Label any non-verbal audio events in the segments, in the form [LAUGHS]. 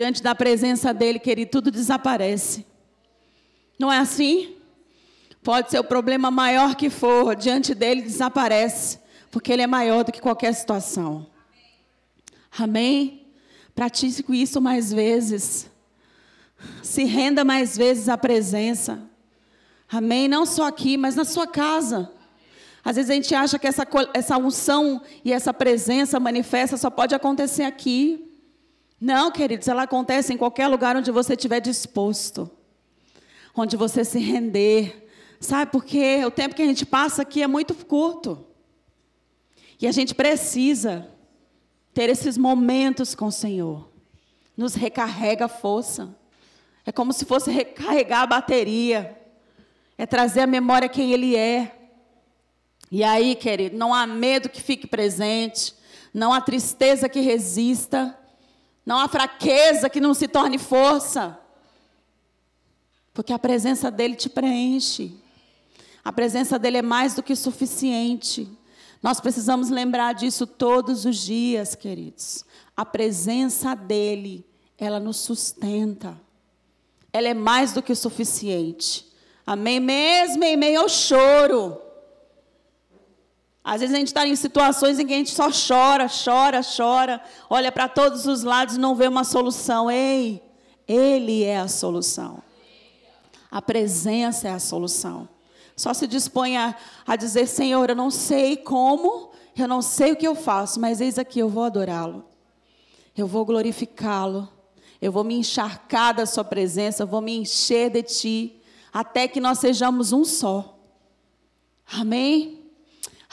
Diante da presença dele, querido, tudo desaparece. Não é assim? Pode ser o problema maior que for, diante dele desaparece, porque ele é maior do que qualquer situação. Amém? Pratique isso mais vezes. Se renda mais vezes à presença. Amém? Não só aqui, mas na sua casa. Às vezes a gente acha que essa, essa unção e essa presença manifesta só pode acontecer aqui. Não, queridos, ela acontece em qualquer lugar onde você estiver disposto. Onde você se render. Sabe, porque o tempo que a gente passa aqui é muito curto. E a gente precisa ter esses momentos com o Senhor. Nos recarrega a força. É como se fosse recarregar a bateria. É trazer à memória quem Ele é. E aí, querido, não há medo que fique presente. Não há tristeza que resista. Não há fraqueza que não se torne força. Porque a presença dele te preenche. A presença dele é mais do que suficiente. Nós precisamos lembrar disso todos os dias, queridos. A presença dele, ela nos sustenta. Ela é mais do que suficiente. Amém? Mesmo em meio ao choro. Às vezes a gente está em situações em que a gente só chora, chora, chora, olha para todos os lados e não vê uma solução. Ei, Ele é a solução. A presença é a solução. Só se dispõe a, a dizer: Senhor, eu não sei como, eu não sei o que eu faço, mas eis aqui, eu vou adorá-lo. Eu vou glorificá-lo. Eu vou me encharcar da Sua presença, eu vou me encher de Ti, até que nós sejamos um só. Amém?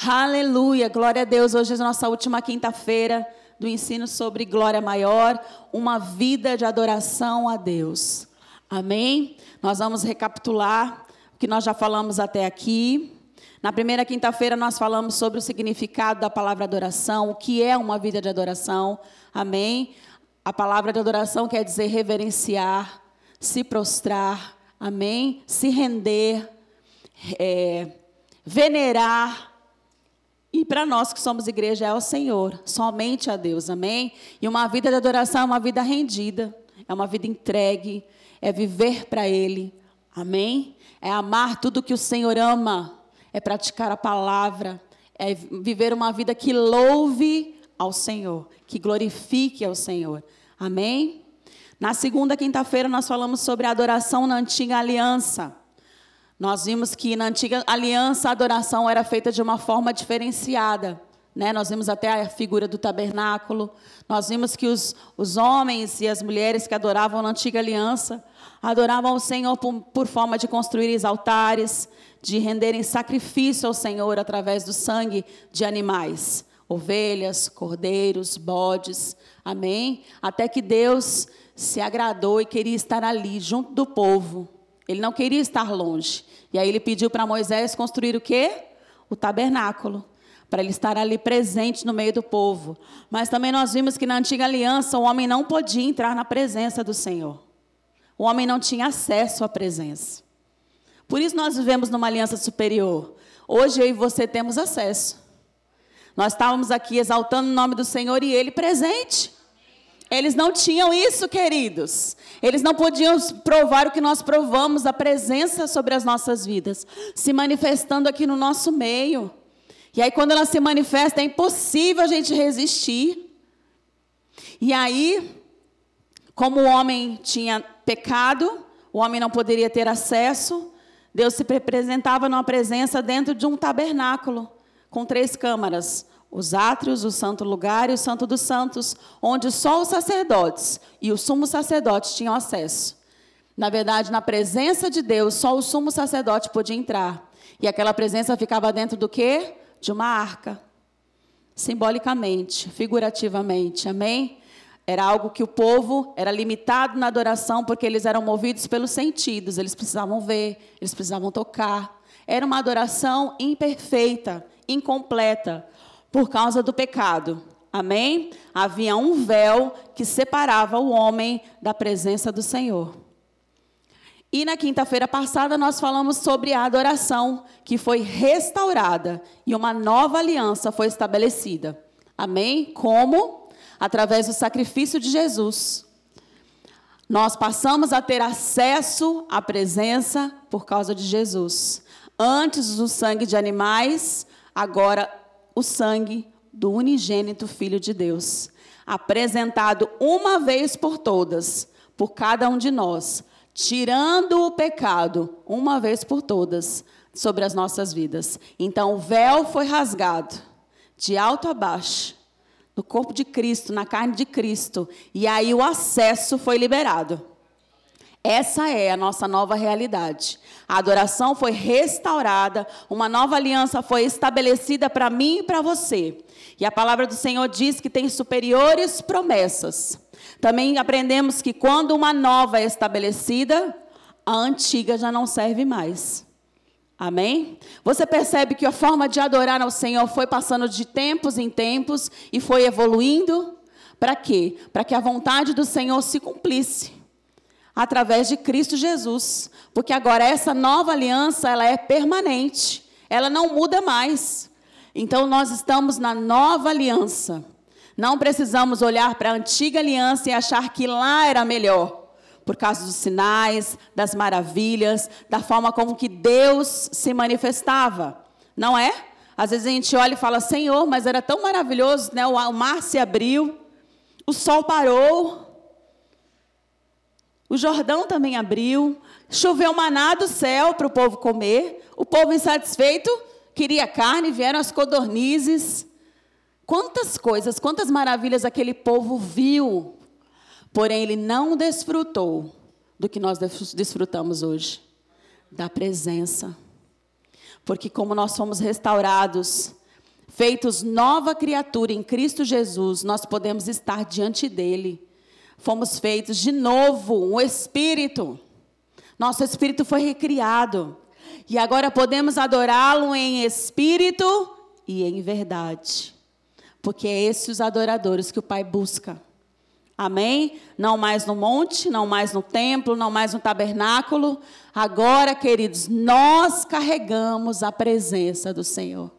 Aleluia, glória a Deus. Hoje é a nossa última quinta-feira do ensino sobre glória maior, uma vida de adoração a Deus. Amém? Nós vamos recapitular que nós já falamos até aqui. Na primeira quinta-feira nós falamos sobre o significado da palavra adoração, o que é uma vida de adoração. Amém? A palavra de adoração quer dizer reverenciar, se prostrar, amém? Se render, é, venerar. E para nós que somos igreja é o Senhor, somente a Deus, amém? E uma vida de adoração é uma vida rendida, é uma vida entregue, é viver para Ele, amém? é amar tudo que o Senhor ama, é praticar a palavra, é viver uma vida que louve ao Senhor, que glorifique ao Senhor. Amém? Na segunda quinta-feira nós falamos sobre a adoração na antiga aliança. Nós vimos que na antiga aliança a adoração era feita de uma forma diferenciada. Né? Nós vimos até a figura do tabernáculo. Nós vimos que os, os homens e as mulheres que adoravam na antiga aliança adoravam o Senhor por, por forma de construir altares, de renderem sacrifício ao Senhor através do sangue de animais, ovelhas, cordeiros, bodes. Amém? Até que Deus se agradou e queria estar ali, junto do povo. Ele não queria estar longe. E aí ele pediu para Moisés construir o quê? O tabernáculo para ele estar ali presente no meio do povo. Mas também nós vimos que na antiga aliança o homem não podia entrar na presença do Senhor. O homem não tinha acesso à presença. Por isso nós vivemos numa aliança superior. Hoje eu e você temos acesso. Nós estávamos aqui exaltando o nome do Senhor e ele presente. Eles não tinham isso, queridos. Eles não podiam provar o que nós provamos, a presença sobre as nossas vidas, se manifestando aqui no nosso meio. E aí, quando ela se manifesta, é impossível a gente resistir. E aí, como o homem tinha pecado, o homem não poderia ter acesso, Deus se representava numa presença dentro de um tabernáculo, com três câmaras: os átrios, o santo lugar e o santo dos santos, onde só os sacerdotes e o sumo sacerdote tinham acesso. Na verdade, na presença de Deus, só o sumo sacerdote podia entrar. E aquela presença ficava dentro do quê? de uma arca. Simbolicamente, figurativamente, amém? Era algo que o povo era limitado na adoração porque eles eram movidos pelos sentidos, eles precisavam ver, eles precisavam tocar. Era uma adoração imperfeita, incompleta, por causa do pecado. Amém? Havia um véu que separava o homem da presença do Senhor. E na quinta-feira passada nós falamos sobre a adoração que foi restaurada e uma nova aliança foi estabelecida. Amém? Como? Através do sacrifício de Jesus. Nós passamos a ter acesso à presença por causa de Jesus. Antes o sangue de animais, agora o sangue do unigênito Filho de Deus, apresentado uma vez por todas, por cada um de nós, tirando o pecado uma vez por todas sobre as nossas vidas. Então o véu foi rasgado de alto a baixo no corpo de Cristo, na carne de Cristo, e aí o acesso foi liberado. Essa é a nossa nova realidade. A adoração foi restaurada, uma nova aliança foi estabelecida para mim e para você. E a palavra do Senhor diz que tem superiores promessas. Também aprendemos que quando uma nova é estabelecida, a antiga já não serve mais. Amém? Você percebe que a forma de adorar ao Senhor foi passando de tempos em tempos e foi evoluindo? Para quê? Para que a vontade do Senhor se cumprisse através de Cristo Jesus. Porque agora essa nova aliança, ela é permanente. Ela não muda mais. Então nós estamos na nova aliança. Não precisamos olhar para a antiga aliança e achar que lá era melhor por causa dos sinais, das maravilhas, da forma como que Deus se manifestava. Não é? Às vezes a gente olha e fala: "Senhor, mas era tão maravilhoso, né? O mar se abriu, o sol parou, o Jordão também abriu, choveu maná do céu para o povo comer. O povo insatisfeito queria carne, vieram as codornizes. Quantas coisas, quantas maravilhas aquele povo viu Porém, ele não desfrutou do que nós desfrutamos hoje da presença. Porque, como nós somos restaurados, feitos nova criatura em Cristo Jesus, nós podemos estar diante dele. Fomos feitos de novo, um espírito. Nosso espírito foi recriado. E agora podemos adorá-lo em espírito e em verdade. Porque é esses os adoradores que o Pai busca. Amém? Não mais no monte, não mais no templo, não mais no tabernáculo. Agora, queridos, nós carregamos a presença do Senhor.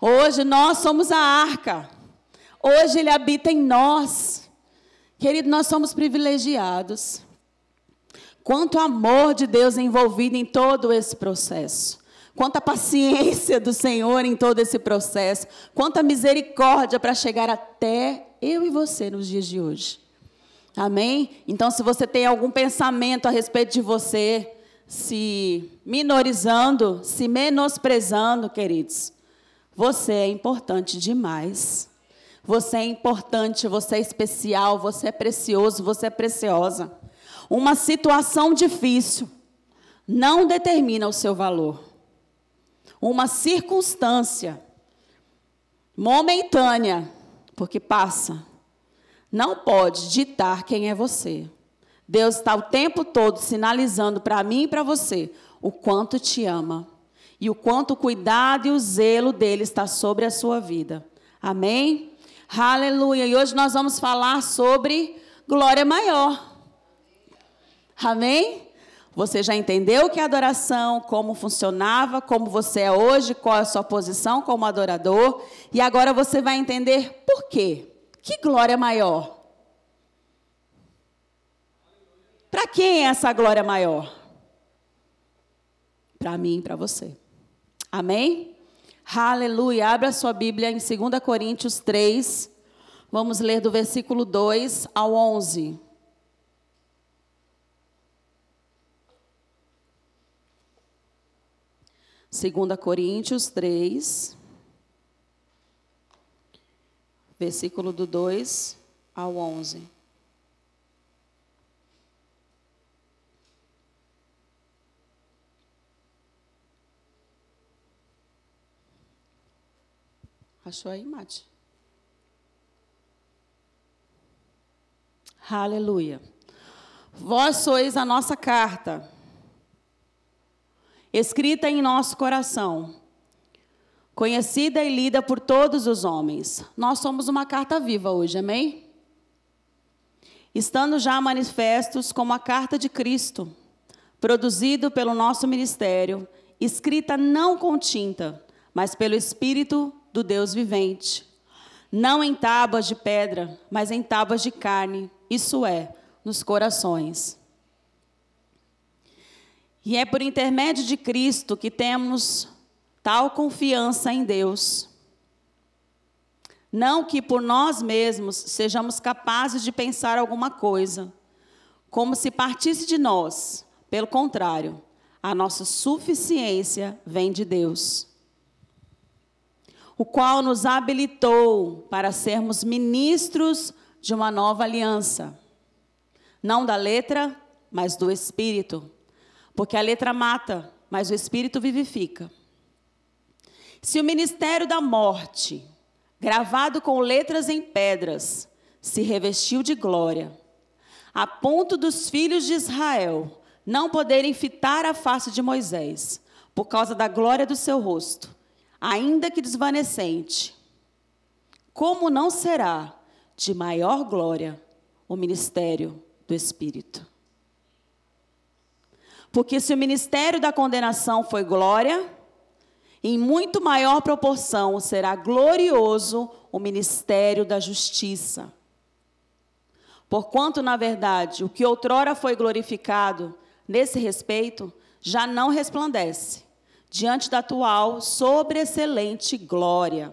Hoje nós somos a arca. Hoje Ele habita em nós. Querido, nós somos privilegiados. Quanto amor de Deus envolvido em todo esse processo. Quanta paciência do Senhor em todo esse processo. Quanta misericórdia para chegar até eu e você nos dias de hoje. Amém? Então, se você tem algum pensamento a respeito de você, se minorizando, se menosprezando, queridos, você é importante demais. Você é importante, você é especial, você é precioso, você é preciosa. Uma situação difícil não determina o seu valor. Uma circunstância momentânea, porque passa, não pode ditar quem é você. Deus está o tempo todo sinalizando para mim e para você o quanto te ama e o quanto o cuidado e o zelo dele está sobre a sua vida. Amém? Aleluia. E hoje nós vamos falar sobre glória maior. Amém? Você já entendeu o que é adoração, como funcionava, como você é hoje, qual é a sua posição como adorador, e agora você vai entender por quê. Que glória maior? Para quem é essa glória maior? Para mim e para você. Amém? Aleluia. Abra sua Bíblia em 2 Coríntios 3. Vamos ler do versículo 2 ao 11. Segunda Coríntios 3, versículo do 2 ao 11. Achou aí, Mate? Aleluia. Vós sois a nossa carta, escrita em nosso coração conhecida e lida por todos os homens. Nós somos uma carta viva hoje, amém? Estando já manifestos como a carta de Cristo, produzido pelo nosso ministério, escrita não com tinta, mas pelo Espírito do Deus vivente. Não em tábuas de pedra, mas em tábuas de carne, isso é, nos corações. E é por intermédio de Cristo que temos tal confiança em Deus. Não que por nós mesmos sejamos capazes de pensar alguma coisa, como se partisse de nós. Pelo contrário, a nossa suficiência vem de Deus, o qual nos habilitou para sermos ministros de uma nova aliança, não da letra, mas do espírito, porque a letra mata, mas o espírito vivifica. Se o ministério da morte, gravado com letras em pedras, se revestiu de glória, a ponto dos filhos de Israel não poderem fitar a face de Moisés, por causa da glória do seu rosto, ainda que desvanecente, como não será de maior glória o ministério do Espírito? Porque se o ministério da condenação foi glória, em muito maior proporção será glorioso o ministério da justiça. Porquanto, na verdade, o que outrora foi glorificado nesse respeito já não resplandece diante da atual sobreexcelente glória.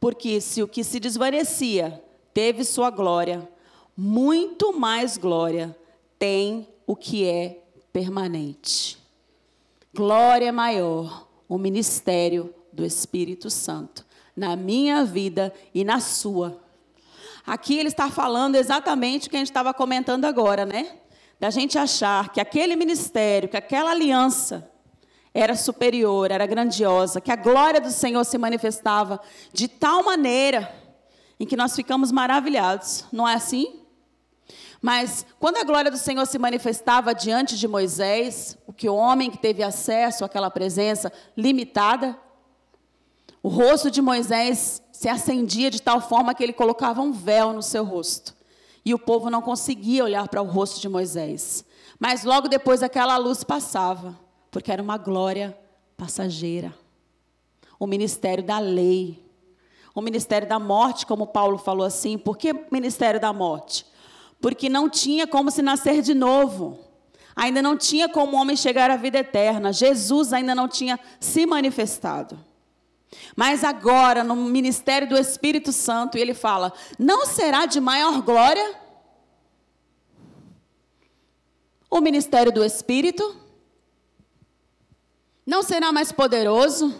Porque se o que se desvanecia teve sua glória, muito mais glória tem o que é permanente glória maior, o ministério do Espírito Santo na minha vida e na sua. Aqui ele está falando exatamente o que a gente estava comentando agora, né? Da gente achar que aquele ministério, que aquela aliança era superior, era grandiosa, que a glória do Senhor se manifestava de tal maneira em que nós ficamos maravilhados. Não é assim? Mas quando a glória do Senhor se manifestava diante de Moisés, o que o homem que teve acesso àquela presença limitada, o rosto de Moisés se acendia de tal forma que ele colocava um véu no seu rosto. E o povo não conseguia olhar para o rosto de Moisés. Mas logo depois aquela luz passava, porque era uma glória passageira. O ministério da lei. O ministério da morte, como Paulo falou assim. Por que ministério da morte? porque não tinha como se nascer de novo. Ainda não tinha como o homem chegar à vida eterna. Jesus ainda não tinha se manifestado. Mas agora, no ministério do Espírito Santo, ele fala: não será de maior glória o ministério do Espírito? Não será mais poderoso?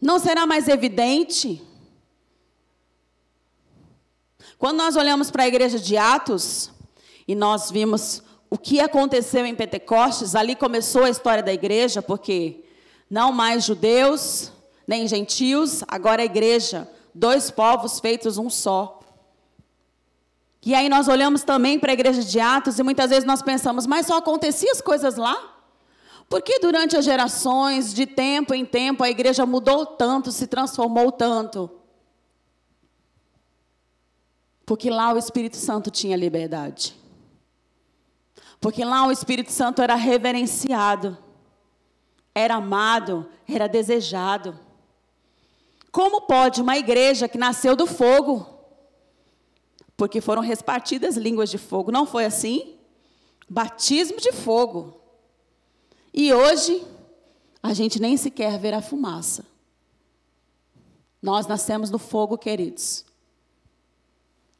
Não será mais evidente? Quando nós olhamos para a igreja de Atos e nós vimos o que aconteceu em Pentecostes, ali começou a história da igreja, porque não mais judeus, nem gentios, agora a igreja, dois povos feitos um só. E aí nós olhamos também para a igreja de Atos e muitas vezes nós pensamos, mas só aconteciam as coisas lá? Porque durante as gerações, de tempo em tempo, a igreja mudou tanto, se transformou tanto? Porque lá o Espírito Santo tinha liberdade. Porque lá o Espírito Santo era reverenciado, era amado, era desejado. Como pode uma igreja que nasceu do fogo? Porque foram repartidas línguas de fogo, não foi assim? Batismo de fogo. E hoje, a gente nem sequer vê a fumaça. Nós nascemos no fogo, queridos.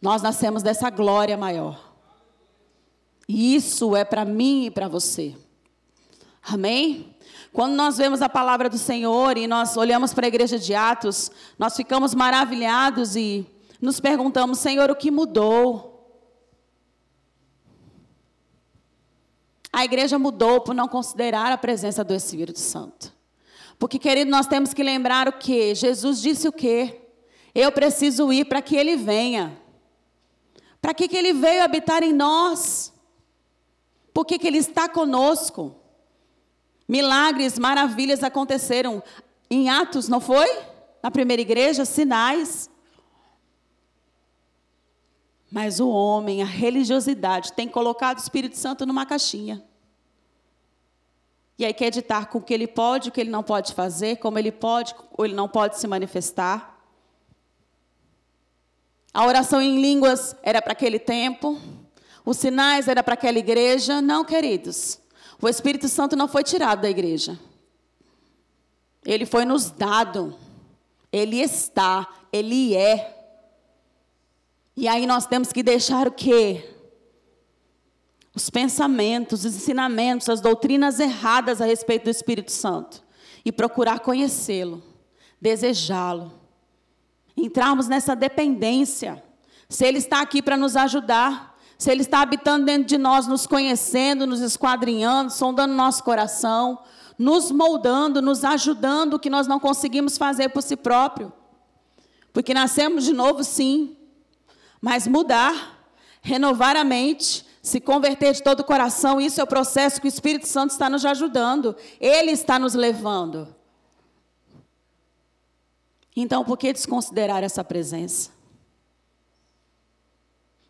Nós nascemos dessa glória maior. E isso é para mim e para você. Amém? Quando nós vemos a palavra do Senhor e nós olhamos para a igreja de Atos, nós ficamos maravilhados e nos perguntamos: Senhor, o que mudou? A igreja mudou por não considerar a presença do Espírito Santo. Porque, querido, nós temos que lembrar o que? Jesus disse o que? Eu preciso ir para que ele venha. Para que, que ele veio habitar em nós? Por que, que ele está conosco? Milagres, maravilhas aconteceram em Atos, não foi? Na primeira igreja, sinais. Mas o homem, a religiosidade, tem colocado o Espírito Santo numa caixinha. E aí quer ditar com o que ele pode, o que ele não pode fazer, como ele pode ou ele não pode se manifestar. A oração em línguas era para aquele tempo. Os sinais era para aquela igreja. Não, queridos. O Espírito Santo não foi tirado da igreja. Ele foi nos dado. Ele está, ele é. E aí nós temos que deixar o quê? Os pensamentos, os ensinamentos, as doutrinas erradas a respeito do Espírito Santo e procurar conhecê-lo, desejá-lo. Entrarmos nessa dependência. Se ele está aqui para nos ajudar, se ele está habitando dentro de nós, nos conhecendo, nos esquadrinhando, sondando nosso coração, nos moldando, nos ajudando o que nós não conseguimos fazer por si próprio. Porque nascemos de novo, sim, mas mudar, renovar a mente, se converter de todo o coração, isso é o processo que o Espírito Santo está nos ajudando. Ele está nos levando. Então, por que desconsiderar essa presença?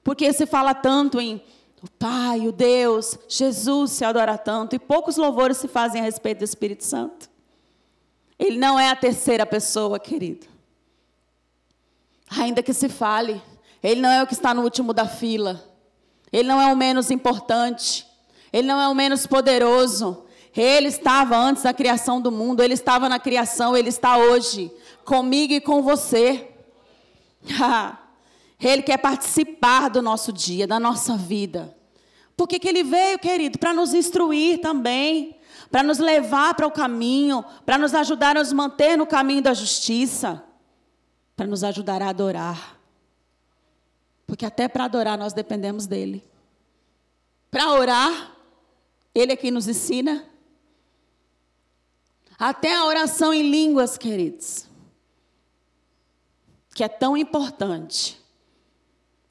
Porque se fala tanto em o Pai, o Deus, Jesus se adora tanto e poucos louvores se fazem a respeito do Espírito Santo. Ele não é a terceira pessoa, querido. Ainda que se fale, ele não é o que está no último da fila. Ele não é o menos importante. Ele não é o menos poderoso. Ele estava antes da criação do mundo, ele estava na criação, ele está hoje comigo e com você. [LAUGHS] Ele quer participar do nosso dia, da nossa vida. Por que, que ele veio, querido? Para nos instruir também, para nos levar para o caminho, para nos ajudar a nos manter no caminho da justiça, para nos ajudar a adorar. Porque até para adorar nós dependemos dele. Para orar, ele é quem nos ensina. Até a oração em línguas, queridos, que é tão importante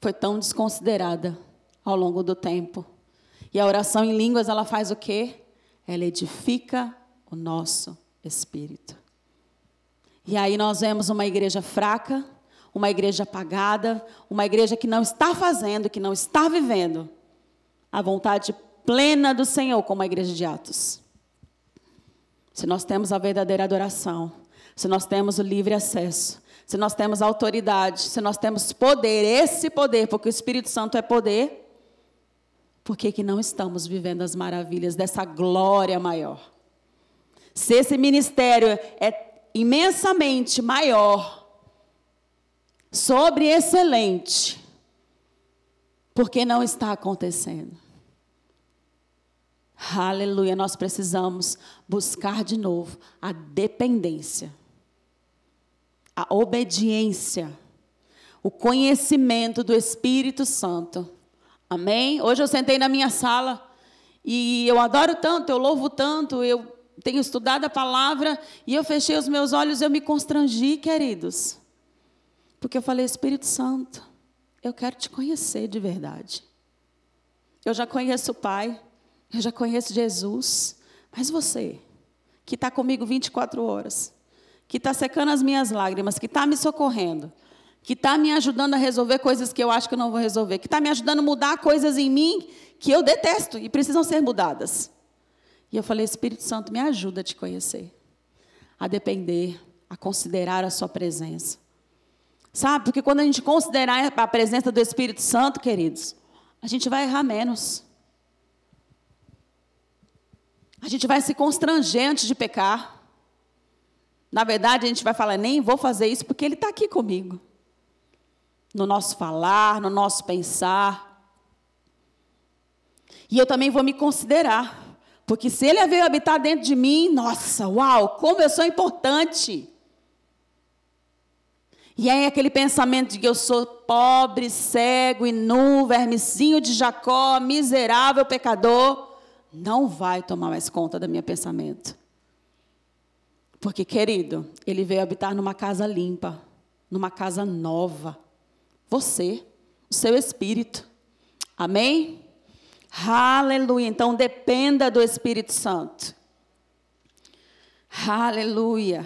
foi tão desconsiderada ao longo do tempo. E a oração em línguas, ela faz o quê? Ela edifica o nosso espírito. E aí nós vemos uma igreja fraca, uma igreja apagada, uma igreja que não está fazendo, que não está vivendo a vontade plena do Senhor, como a igreja de Atos. Se nós temos a verdadeira adoração, se nós temos o livre acesso, se nós temos autoridade, se nós temos poder, esse poder, porque o Espírito Santo é poder, por que, que não estamos vivendo as maravilhas dessa glória maior? Se esse ministério é imensamente maior, sobre excelente, por que não está acontecendo? Aleluia, nós precisamos buscar de novo a dependência a obediência, o conhecimento do Espírito Santo. Amém? Hoje eu sentei na minha sala e eu adoro tanto, eu louvo tanto, eu tenho estudado a palavra e eu fechei os meus olhos eu me constrangi, queridos. Porque eu falei, Espírito Santo, eu quero te conhecer de verdade. Eu já conheço o Pai, eu já conheço Jesus, mas você, que está comigo 24 horas, que está secando as minhas lágrimas, que está me socorrendo, que está me ajudando a resolver coisas que eu acho que eu não vou resolver, que está me ajudando a mudar coisas em mim que eu detesto e precisam ser mudadas. E eu falei, Espírito Santo, me ajuda a te conhecer, a depender, a considerar a sua presença. Sabe, porque quando a gente considerar a presença do Espírito Santo, queridos, a gente vai errar menos. A gente vai se constranger antes de pecar. Na verdade, a gente vai falar, nem vou fazer isso porque Ele está aqui comigo. No nosso falar, no nosso pensar. E eu também vou me considerar. Porque se Ele veio habitar dentro de mim, nossa, uau, como eu sou importante. E aí aquele pensamento de que eu sou pobre, cego e nu, vermezinho de Jacó, miserável pecador, não vai tomar mais conta do meu pensamento. Porque, querido, ele veio habitar numa casa limpa, numa casa nova. Você, o seu espírito. Amém? Aleluia. Então, dependa do Espírito Santo. Aleluia.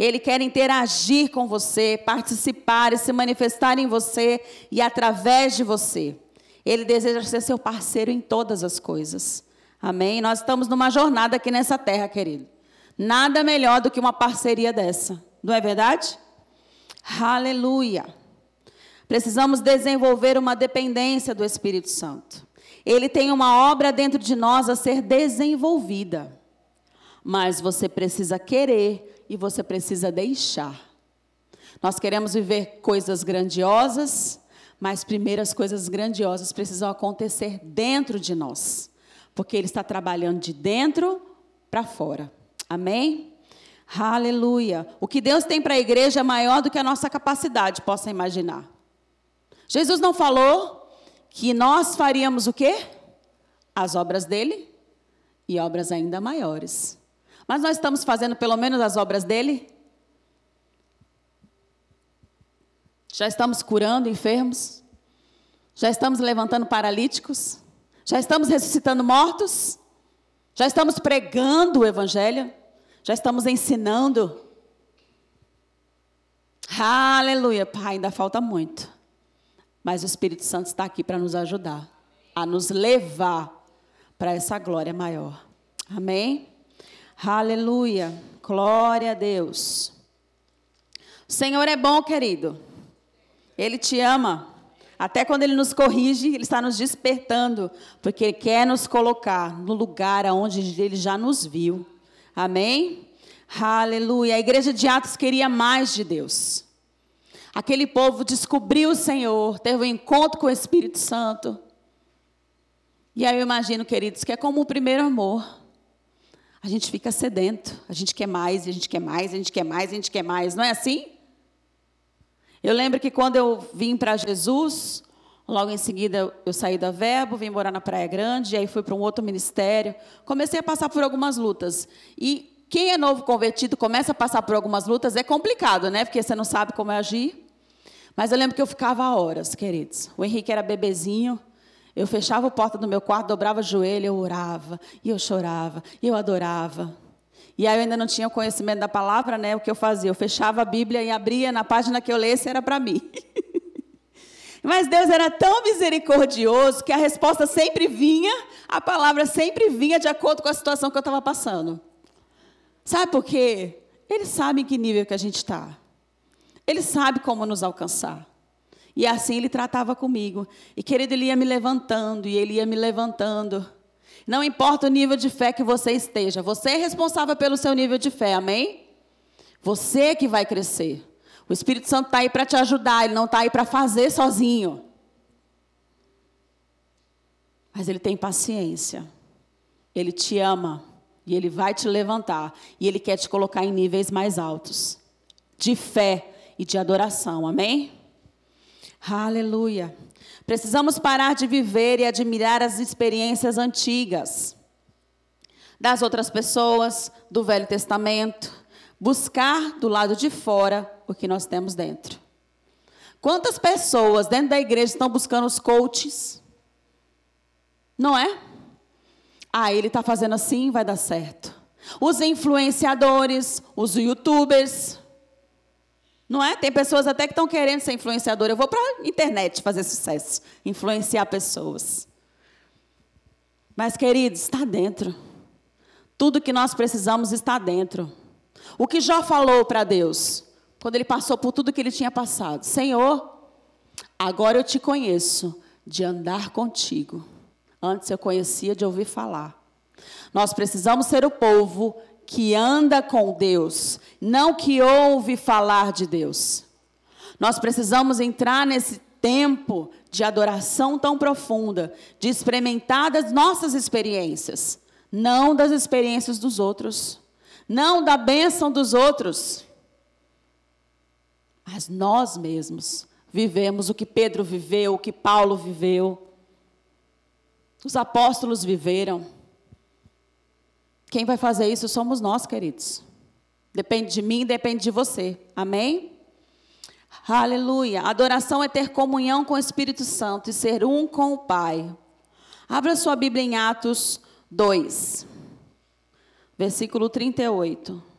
Ele quer interagir com você, participar e se manifestar em você e através de você. Ele deseja ser seu parceiro em todas as coisas. Amém? Nós estamos numa jornada aqui nessa terra, querido. Nada melhor do que uma parceria dessa. Não é verdade? Aleluia. Precisamos desenvolver uma dependência do Espírito Santo. Ele tem uma obra dentro de nós a ser desenvolvida. Mas você precisa querer e você precisa deixar. Nós queremos viver coisas grandiosas, mas primeiro as coisas grandiosas precisam acontecer dentro de nós. Porque Ele está trabalhando de dentro para fora. Amém? Aleluia. O que Deus tem para a igreja é maior do que a nossa capacidade, possa imaginar. Jesus não falou que nós faríamos o quê? As obras dele e obras ainda maiores. Mas nós estamos fazendo pelo menos as obras dele? Já estamos curando enfermos? Já estamos levantando paralíticos? Já estamos ressuscitando mortos? Já estamos pregando o evangelho? Já estamos ensinando? Aleluia, Pai, ainda falta muito. Mas o Espírito Santo está aqui para nos ajudar, a nos levar para essa glória maior. Amém? Aleluia. Glória a Deus. O Senhor é bom, querido. Ele te ama. Até quando Ele nos corrige, Ele está nos despertando, porque Ele quer nos colocar no lugar onde Ele já nos viu. Amém? Aleluia. A igreja de Atos queria mais de Deus. Aquele povo descobriu o Senhor, teve um encontro com o Espírito Santo. E aí eu imagino, queridos, que é como o primeiro amor. A gente fica sedento, a gente quer mais, a gente quer mais, a gente quer mais, a gente quer mais, não é assim? Eu lembro que quando eu vim para Jesus, logo em seguida eu saí da Verbo, vim morar na Praia Grande, e aí fui para um outro ministério. Comecei a passar por algumas lutas. E quem é novo convertido começa a passar por algumas lutas, é complicado, né? Porque você não sabe como agir. Mas eu lembro que eu ficava horas, queridos. O Henrique era bebezinho. Eu fechava a porta do meu quarto, dobrava o joelho, eu orava, e eu chorava, e eu adorava. E aí eu ainda não tinha conhecimento da palavra, né? O que eu fazia? Eu fechava a Bíblia e abria na página que eu lesse, era para mim. [LAUGHS] Mas Deus era tão misericordioso que a resposta sempre vinha, a palavra sempre vinha de acordo com a situação que eu estava passando. Sabe por quê? Ele sabe em que nível que a gente está. Ele sabe como nos alcançar. E assim ele tratava comigo. E querido, ele ia me levantando, e ele ia me levantando. Não importa o nível de fé que você esteja, você é responsável pelo seu nível de fé, amém? Você que vai crescer. O Espírito Santo está aí para te ajudar, ele não está aí para fazer sozinho. Mas ele tem paciência, ele te ama. E Ele vai te levantar. E Ele quer te colocar em níveis mais altos de fé e de adoração. Amém? Aleluia. Precisamos parar de viver e admirar as experiências antigas das outras pessoas, do Velho Testamento. Buscar do lado de fora o que nós temos dentro. Quantas pessoas dentro da igreja estão buscando os coaches? Não é? Ah, ele está fazendo assim, vai dar certo. Os influenciadores, os youtubers. Não é? Tem pessoas até que estão querendo ser influenciador. Eu vou para a internet fazer sucesso, influenciar pessoas. Mas, queridos, está dentro. Tudo que nós precisamos está dentro. O que Jó falou para Deus, quando ele passou por tudo que ele tinha passado: Senhor, agora eu te conheço de andar contigo. Antes eu conhecia de ouvir falar. Nós precisamos ser o povo que anda com Deus, não que ouve falar de Deus. Nós precisamos entrar nesse tempo de adoração tão profunda, de experimentar das nossas experiências, não das experiências dos outros, não da bênção dos outros, mas nós mesmos vivemos o que Pedro viveu, o que Paulo viveu os apóstolos viveram. Quem vai fazer isso somos nós, queridos. Depende de mim, depende de você. Amém? Aleluia. Adoração é ter comunhão com o Espírito Santo e ser um com o Pai. Abra sua Bíblia em Atos 2, versículo 38.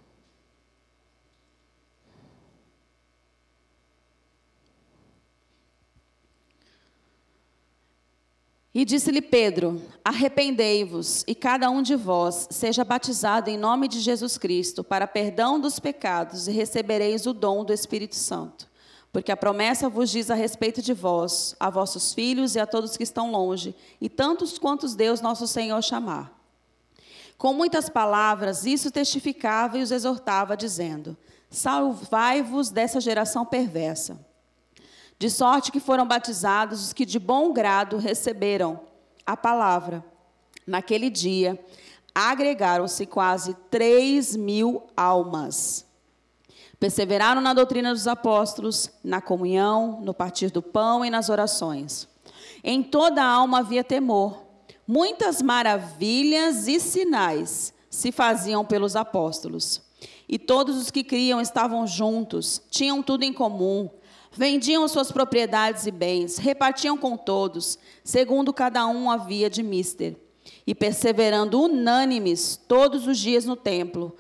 E disse-lhe Pedro: Arrependei-vos, e cada um de vós seja batizado em nome de Jesus Cristo, para perdão dos pecados, e recebereis o dom do Espírito Santo. Porque a promessa vos diz a respeito de vós, a vossos filhos e a todos que estão longe, e tantos quantos Deus nosso Senhor chamar. Com muitas palavras, isso testificava e os exortava, dizendo: Salvai-vos dessa geração perversa. De sorte que foram batizados os que de bom grado receberam a palavra. Naquele dia, agregaram-se quase três mil almas. Perseveraram na doutrina dos apóstolos, na comunhão, no partir do pão e nas orações. Em toda a alma havia temor. Muitas maravilhas e sinais se faziam pelos apóstolos. E todos os que criam estavam juntos, tinham tudo em comum, vendiam suas propriedades e bens, repartiam com todos, segundo cada um havia de mister. E perseverando unânimes todos os dias no templo,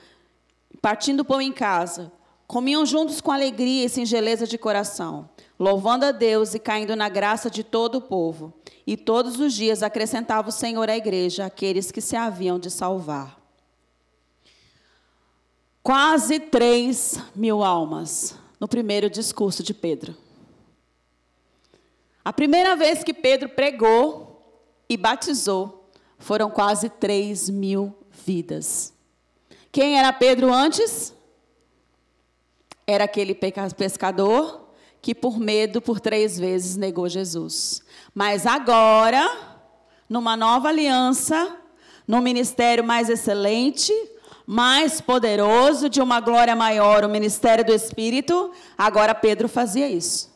partindo pão em casa, Comiam juntos com alegria e singeleza de coração, louvando a Deus e caindo na graça de todo o povo. E todos os dias acrescentava o Senhor à igreja aqueles que se haviam de salvar. Quase três mil almas no primeiro discurso de Pedro. A primeira vez que Pedro pregou e batizou foram quase três mil vidas. Quem era Pedro antes? era aquele pescador que, por medo, por três vezes negou Jesus. Mas agora, numa nova aliança, num ministério mais excelente, mais poderoso, de uma glória maior, o ministério do Espírito, agora Pedro fazia isso.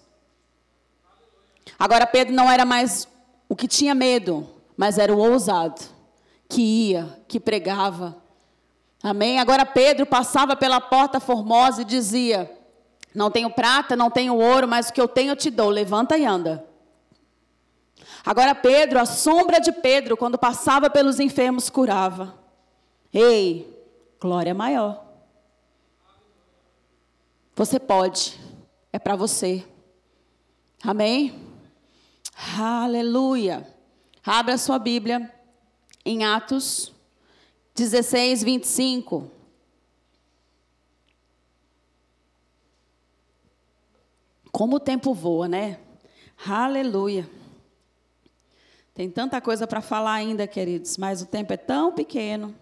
Agora Pedro não era mais o que tinha medo, mas era o ousado, que ia, que pregava, Amém? Agora Pedro passava pela porta formosa e dizia: Não tenho prata, não tenho ouro, mas o que eu tenho eu te dou. Levanta e anda. Agora Pedro, a sombra de Pedro, quando passava pelos enfermos, curava. Ei, glória maior. Você pode, é para você. Amém? Aleluia. Abra sua Bíblia em Atos 16, 25. Como o tempo voa, né? Aleluia. Tem tanta coisa para falar ainda, queridos, mas o tempo é tão pequeno.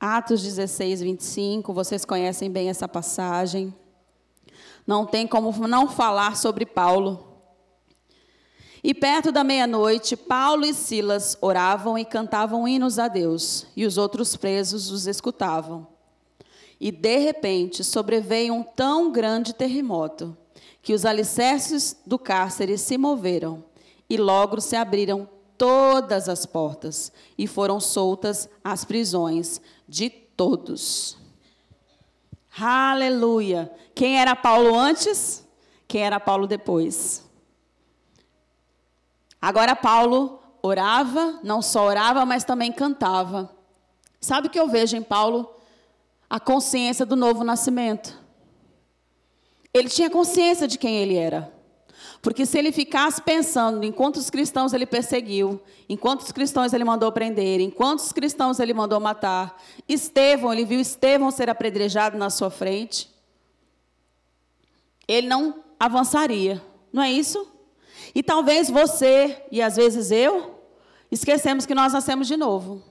Atos 16, 25, vocês conhecem bem essa passagem. Não tem como não falar sobre Paulo. E perto da meia-noite, Paulo e Silas oravam e cantavam hinos a Deus, e os outros presos os escutavam. E de repente sobreveio um tão grande terremoto que os alicerces do cárcere se moveram, e logo se abriram todas as portas, e foram soltas as prisões de todos. Aleluia! Quem era Paulo antes? Quem era Paulo depois? Agora Paulo orava, não só orava, mas também cantava. Sabe o que eu vejo em Paulo? A consciência do novo nascimento. Ele tinha consciência de quem ele era. Porque se ele ficasse pensando em quantos cristãos ele perseguiu, em quantos cristãos ele mandou prender, em quantos cristãos ele mandou matar, Estevão, ele viu Estevão ser apredrejado na sua frente, ele não avançaria. Não é isso? E talvez você, e às vezes eu, esquecemos que nós nascemos de novo.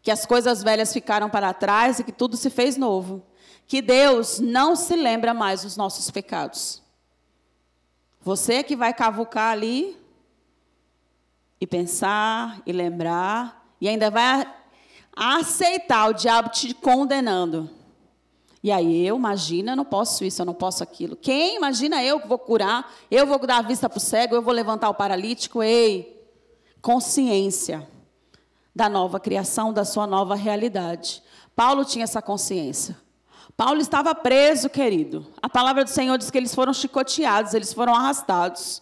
Que as coisas velhas ficaram para trás e que tudo se fez novo. Que Deus não se lembra mais dos nossos pecados. Você que vai cavucar ali e pensar e lembrar e ainda vai aceitar o diabo te condenando. E aí eu, imagina, eu não posso isso, eu não posso aquilo. Quem imagina eu que vou curar, eu vou dar a vista para o cego, eu vou levantar o paralítico? Ei, consciência da nova criação, da sua nova realidade. Paulo tinha essa consciência. Paulo estava preso, querido. A palavra do Senhor diz que eles foram chicoteados, eles foram arrastados.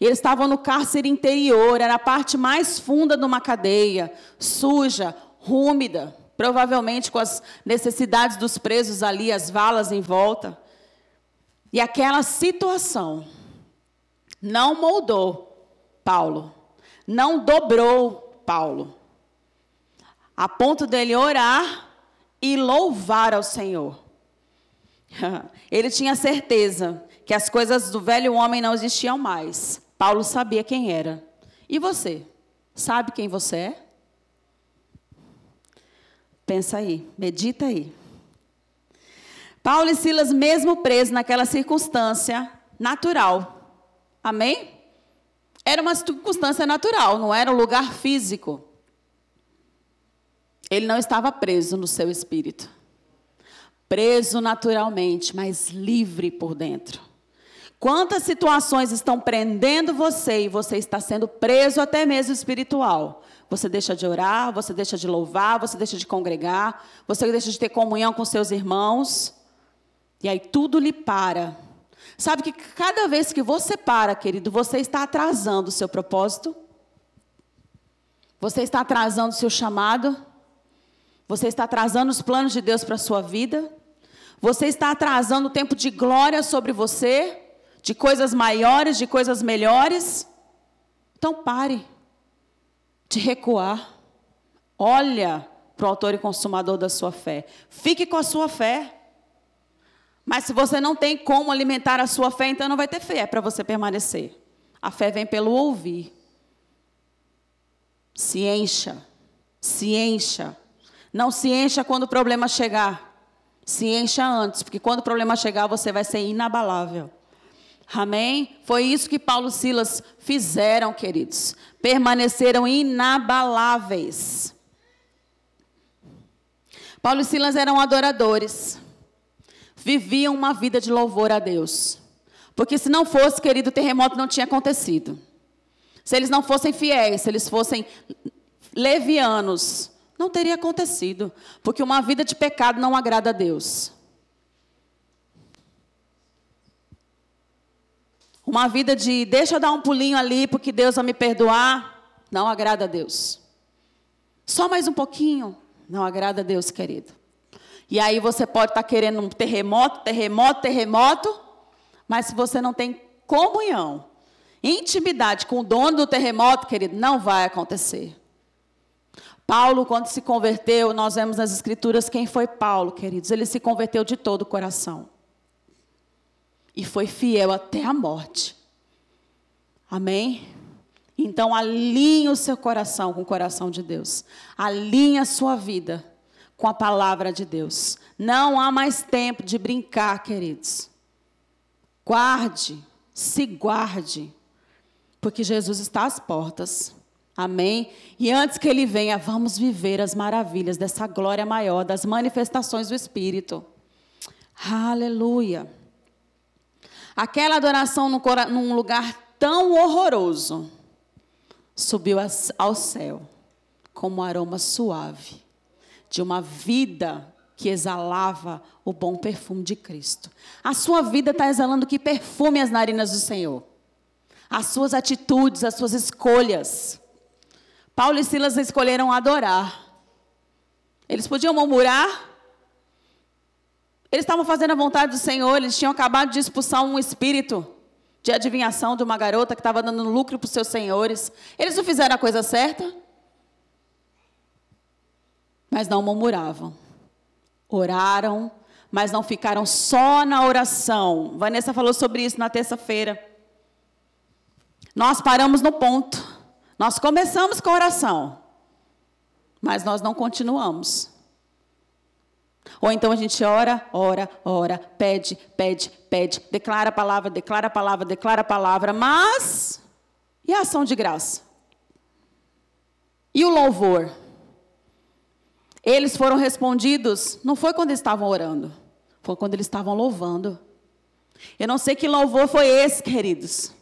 Eles estavam no cárcere interior, era a parte mais funda de uma cadeia, suja, úmida provavelmente com as necessidades dos presos ali, as valas em volta. E aquela situação não moldou Paulo, não dobrou Paulo, a ponto dele orar e louvar ao Senhor. [LAUGHS] Ele tinha certeza que as coisas do velho homem não existiam mais. Paulo sabia quem era. E você? Sabe quem você é? Pensa aí, medita aí. Paulo e Silas, mesmo presos naquela circunstância natural. Amém? Era uma circunstância natural, não era um lugar físico. Ele não estava preso no seu espírito. Preso naturalmente, mas livre por dentro. Quantas situações estão prendendo você e você está sendo preso até mesmo espiritual? Você deixa de orar, você deixa de louvar, você deixa de congregar, você deixa de ter comunhão com seus irmãos. E aí tudo lhe para. Sabe que cada vez que você para, querido, você está atrasando o seu propósito? Você está atrasando o seu chamado? Você está atrasando os planos de Deus para a sua vida? Você está atrasando o tempo de glória sobre você? De coisas maiores, de coisas melhores? Então pare de recuar. Olha para o autor e consumador da sua fé. Fique com a sua fé. Mas se você não tem como alimentar a sua fé, então não vai ter fé para você permanecer. A fé vem pelo ouvir. Se encha. Se encha. Não se encha quando o problema chegar. Se encha antes, porque quando o problema chegar, você vai ser inabalável. Amém? Foi isso que Paulo e Silas fizeram, queridos. Permaneceram inabaláveis. Paulo e Silas eram adoradores. Viviam uma vida de louvor a Deus. Porque se não fosse, querido, o terremoto não tinha acontecido. Se eles não fossem fiéis, se eles fossem levianos, não teria acontecido. Porque uma vida de pecado não agrada a Deus. Uma vida de deixa eu dar um pulinho ali porque Deus vai me perdoar, não agrada a Deus. Só mais um pouquinho, não agrada a Deus, querido. E aí você pode estar tá querendo um terremoto, terremoto, terremoto, mas se você não tem comunhão, intimidade com o dono do terremoto, querido, não vai acontecer. Paulo, quando se converteu, nós vemos nas Escrituras quem foi Paulo, queridos. Ele se converteu de todo o coração e foi fiel até a morte. Amém? Então alinhe o seu coração com o coração de Deus. Alinhe a sua vida com a palavra de Deus. Não há mais tempo de brincar, queridos. Guarde, se guarde, porque Jesus está às portas. Amém? E antes que ele venha, vamos viver as maravilhas dessa glória maior, das manifestações do Espírito. Aleluia. Aquela adoração num lugar tão horroroso subiu ao céu como um aroma suave de uma vida que exalava o bom perfume de Cristo. A sua vida está exalando que perfume as narinas do Senhor. As suas atitudes, as suas escolhas. Paulo e Silas escolheram adorar. Eles podiam murmurar, eles estavam fazendo a vontade do Senhor, eles tinham acabado de expulsar um espírito de adivinhação de uma garota que estava dando lucro para os seus senhores. Eles não fizeram a coisa certa, mas não murmuravam. Oraram, mas não ficaram só na oração. Vanessa falou sobre isso na terça-feira. Nós paramos no ponto. Nós começamos com oração, mas nós não continuamos. Ou então a gente ora, ora, ora, pede, pede, pede, declara a palavra, declara a palavra, declara a palavra, mas e a ação de graça? E o louvor? Eles foram respondidos, não foi quando eles estavam orando, foi quando eles estavam louvando. Eu não sei que louvor foi esse, queridos,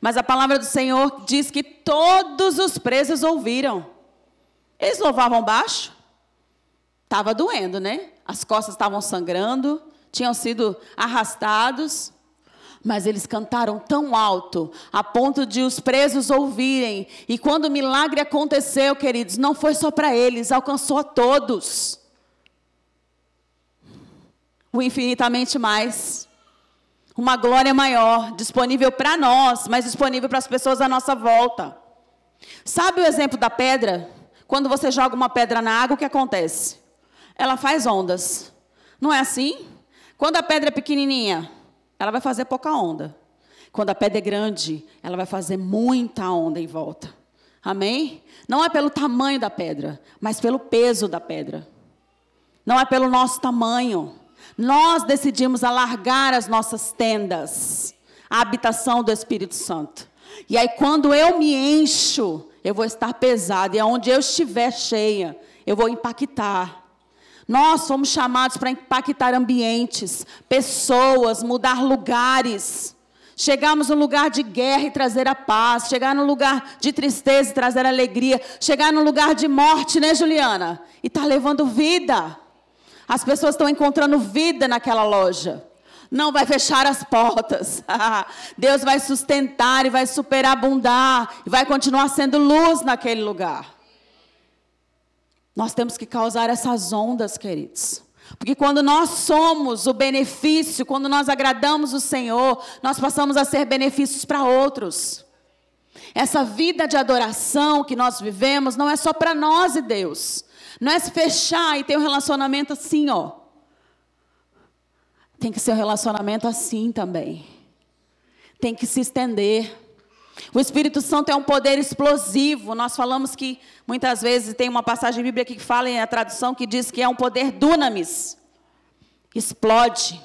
mas a palavra do Senhor diz que todos os presos ouviram. Eles louvavam baixo? Estava doendo, né? As costas estavam sangrando, tinham sido arrastados. Mas eles cantaram tão alto, a ponto de os presos ouvirem. E quando o milagre aconteceu, queridos, não foi só para eles, alcançou a todos. O infinitamente mais. Uma glória maior, disponível para nós, mas disponível para as pessoas à nossa volta. Sabe o exemplo da pedra? Quando você joga uma pedra na água, o que acontece? ela faz ondas. Não é assim? Quando a pedra é pequenininha, ela vai fazer pouca onda. Quando a pedra é grande, ela vai fazer muita onda em volta. Amém? Não é pelo tamanho da pedra, mas pelo peso da pedra. Não é pelo nosso tamanho. Nós decidimos alargar as nossas tendas, a habitação do Espírito Santo. E aí, quando eu me encho, eu vou estar pesado. E aonde eu estiver cheia, eu vou impactar. Nós somos chamados para impactar ambientes, pessoas, mudar lugares. Chegarmos no lugar de guerra e trazer a paz. Chegar no lugar de tristeza e trazer alegria. Chegar no lugar de morte, né, Juliana? E estar tá levando vida. As pessoas estão encontrando vida naquela loja. Não vai fechar as portas. [LAUGHS] Deus vai sustentar e vai superabundar. E vai continuar sendo luz naquele lugar. Nós temos que causar essas ondas, queridos. Porque quando nós somos o benefício, quando nós agradamos o Senhor, nós passamos a ser benefícios para outros. Essa vida de adoração que nós vivemos não é só para nós e Deus. Não é se fechar e ter um relacionamento assim, ó. Tem que ser um relacionamento assim também. Tem que se estender. O Espírito Santo é um poder explosivo. Nós falamos que muitas vezes tem uma passagem bíblica que fala em a tradução que diz que é um poder dunamis. Explode.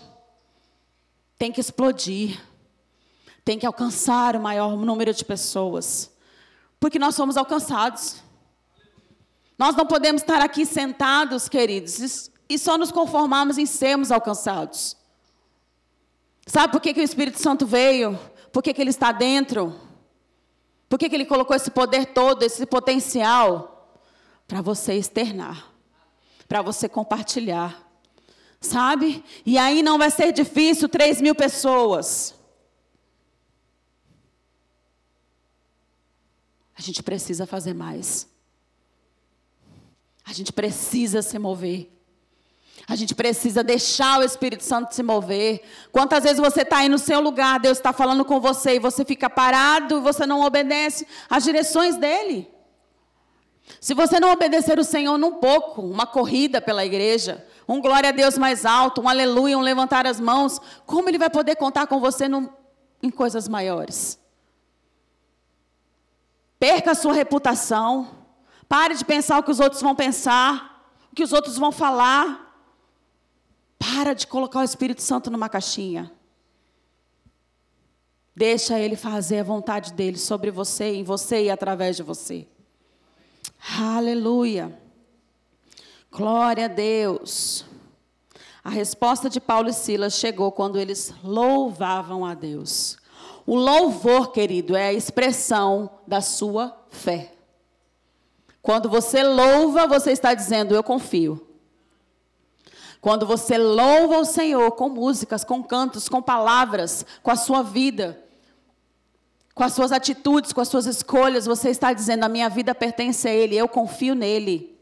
Tem que explodir. Tem que alcançar o maior número de pessoas. Porque nós somos alcançados. Nós não podemos estar aqui sentados, queridos, e só nos conformarmos em sermos alcançados. Sabe por que, que o Espírito Santo veio? Por que, que ele está dentro? Por que, que ele colocou esse poder todo, esse potencial? Para você externar, para você compartilhar. Sabe? E aí não vai ser difícil 3 mil pessoas. A gente precisa fazer mais. A gente precisa se mover. A gente precisa deixar o Espírito Santo se mover. Quantas vezes você está aí no seu lugar, Deus está falando com você e você fica parado e você não obedece às direções dele? Se você não obedecer o Senhor num pouco, uma corrida pela igreja, um glória a Deus mais alto, um aleluia, um levantar as mãos, como ele vai poder contar com você num, em coisas maiores? Perca a sua reputação. Pare de pensar o que os outros vão pensar, o que os outros vão falar. Para de colocar o Espírito Santo numa caixinha. Deixa ele fazer a vontade dele sobre você, em você e através de você. Aleluia. Glória a Deus. A resposta de Paulo e Silas chegou quando eles louvavam a Deus. O louvor, querido, é a expressão da sua fé. Quando você louva, você está dizendo: Eu confio. Quando você louva o Senhor com músicas, com cantos, com palavras, com a sua vida, com as suas atitudes, com as suas escolhas, você está dizendo: a minha vida pertence a Ele, eu confio nele.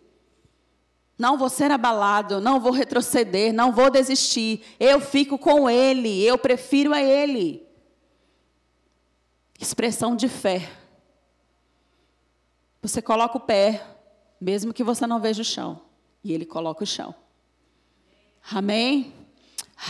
Não vou ser abalado, não vou retroceder, não vou desistir. Eu fico com Ele, eu prefiro a Ele. Expressão de fé. Você coloca o pé, mesmo que você não veja o chão, e Ele coloca o chão. Amém?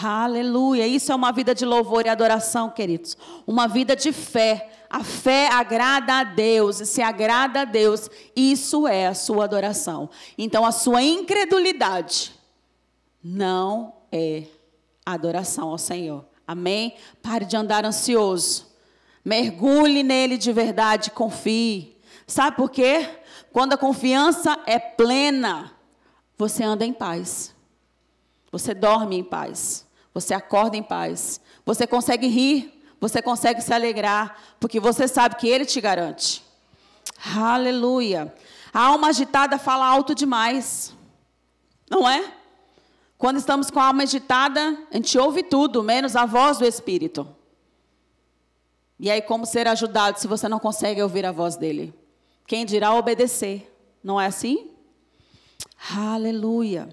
Aleluia. Isso é uma vida de louvor e adoração, queridos. Uma vida de fé. A fé agrada a Deus. E se agrada a Deus, isso é a sua adoração. Então, a sua incredulidade não é adoração ao Senhor. Amém? Pare de andar ansioso. Mergulhe nele de verdade, confie. Sabe por quê? Quando a confiança é plena, você anda em paz. Você dorme em paz. Você acorda em paz. Você consegue rir. Você consegue se alegrar. Porque você sabe que Ele te garante. Aleluia. A alma agitada fala alto demais. Não é? Quando estamos com a alma agitada, a gente ouve tudo, menos a voz do Espírito. E aí, como ser ajudado se você não consegue ouvir a voz dele? Quem dirá obedecer? Não é assim? Aleluia.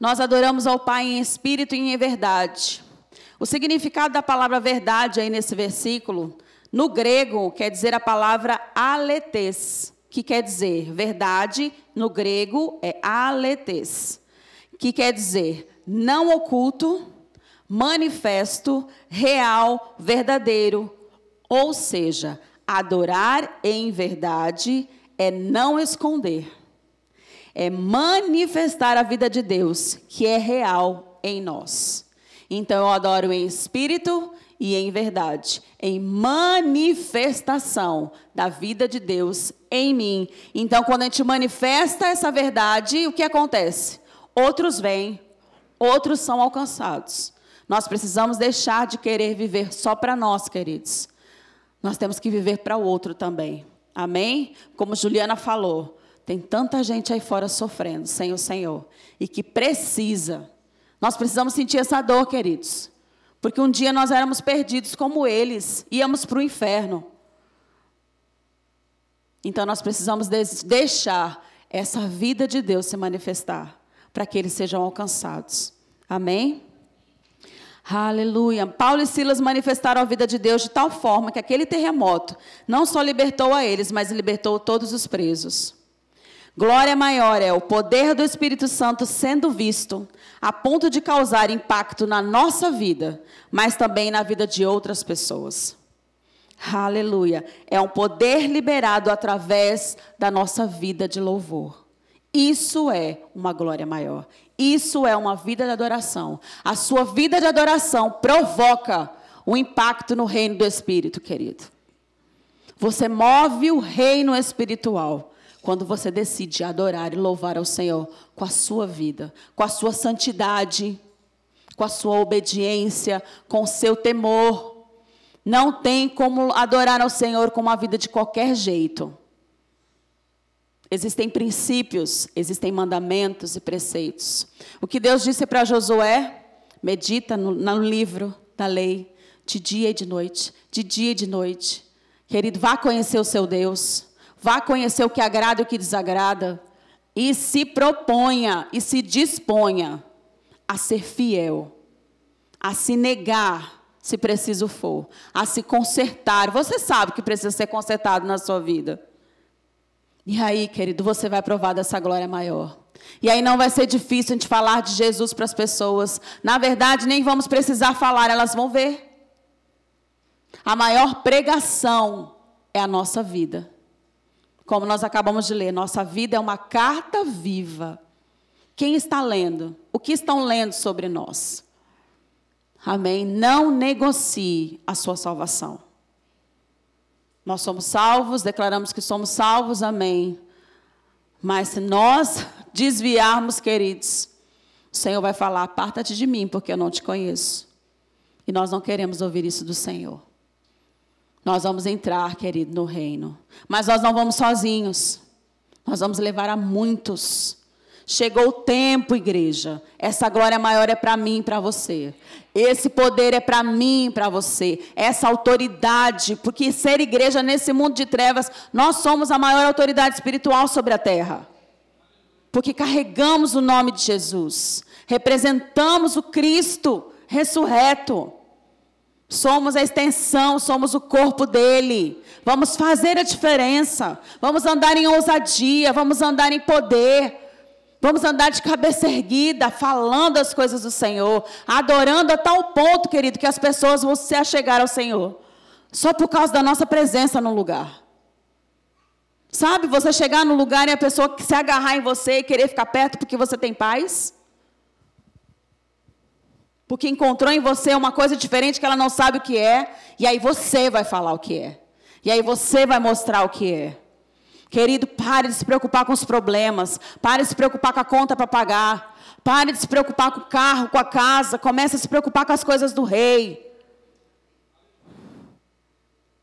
Nós adoramos ao Pai em espírito e em verdade. O significado da palavra verdade aí nesse versículo, no grego, quer dizer a palavra aletes, que quer dizer verdade, no grego é aletes, que quer dizer não oculto, manifesto, real, verdadeiro. Ou seja, adorar em verdade é não esconder, é manifestar a vida de Deus, que é real em nós. Então eu adoro em espírito e em verdade, em manifestação da vida de Deus em mim. Então, quando a gente manifesta essa verdade, o que acontece? Outros vêm, outros são alcançados. Nós precisamos deixar de querer viver só para nós, queridos. Nós temos que viver para o outro também. Amém? Como Juliana falou, tem tanta gente aí fora sofrendo sem o Senhor e que precisa. Nós precisamos sentir essa dor, queridos. Porque um dia nós éramos perdidos como eles, íamos para o inferno. Então nós precisamos deixar essa vida de Deus se manifestar para que eles sejam alcançados. Amém? Aleluia. Paulo e Silas manifestaram a vida de Deus de tal forma que aquele terremoto não só libertou a eles, mas libertou todos os presos. Glória maior é o poder do Espírito Santo sendo visto, a ponto de causar impacto na nossa vida, mas também na vida de outras pessoas. Aleluia. É um poder liberado através da nossa vida de louvor. Isso é uma glória maior. Isso é uma vida de adoração. A sua vida de adoração provoca o um impacto no reino do Espírito, querido. Você move o reino espiritual quando você decide adorar e louvar ao Senhor com a sua vida, com a sua santidade, com a sua obediência, com o seu temor. Não tem como adorar ao Senhor com uma vida de qualquer jeito. Existem princípios, existem mandamentos e preceitos. O que Deus disse para Josué, medita no, no livro da lei, de dia e de noite, de dia e de noite. Querido, vá conhecer o seu Deus, vá conhecer o que agrada e o que desagrada, e se proponha e se disponha a ser fiel, a se negar, se preciso for, a se consertar. Você sabe que precisa ser consertado na sua vida. E aí, querido, você vai provar dessa glória maior. E aí não vai ser difícil a gente falar de Jesus para as pessoas. Na verdade, nem vamos precisar falar, elas vão ver. A maior pregação é a nossa vida. Como nós acabamos de ler, nossa vida é uma carta viva. Quem está lendo? O que estão lendo sobre nós? Amém? Não negocie a sua salvação. Nós somos salvos, declaramos que somos salvos, amém. Mas se nós desviarmos, queridos, o Senhor vai falar: aparta-te de mim, porque eu não te conheço. E nós não queremos ouvir isso do Senhor. Nós vamos entrar, querido, no reino. Mas nós não vamos sozinhos. Nós vamos levar a muitos. Chegou o tempo, igreja. Essa glória maior é para mim e para você. Esse poder é para mim e para você. Essa autoridade, porque ser igreja nesse mundo de trevas, nós somos a maior autoridade espiritual sobre a terra. Porque carregamos o nome de Jesus. Representamos o Cristo ressurreto. Somos a extensão, somos o corpo dele. Vamos fazer a diferença. Vamos andar em ousadia, vamos andar em poder. Vamos andar de cabeça erguida, falando as coisas do Senhor, adorando a tal ponto, querido, que as pessoas vão se achegar ao Senhor, só por causa da nossa presença no lugar. Sabe, você chegar no lugar e a pessoa se agarrar em você e querer ficar perto porque você tem paz? Porque encontrou em você uma coisa diferente que ela não sabe o que é, e aí você vai falar o que é. E aí você vai mostrar o que é. Querido, pare de se preocupar com os problemas. Pare de se preocupar com a conta para pagar. Pare de se preocupar com o carro, com a casa. Comece a se preocupar com as coisas do rei.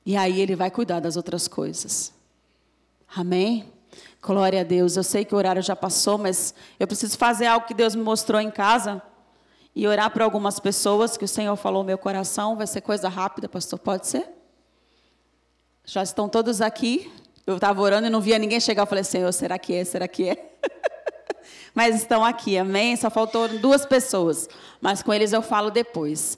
E aí ele vai cuidar das outras coisas. Amém? Glória a Deus. Eu sei que o horário já passou, mas eu preciso fazer algo que Deus me mostrou em casa e orar para algumas pessoas que o Senhor falou no meu coração. Vai ser coisa rápida, pastor? Pode ser? Já estão todos aqui? Eu estava orando e não via ninguém chegar. Eu falei, Senhor, será que é? Será que é? [LAUGHS] Mas estão aqui, amém? Só faltou duas pessoas. Mas com eles eu falo depois.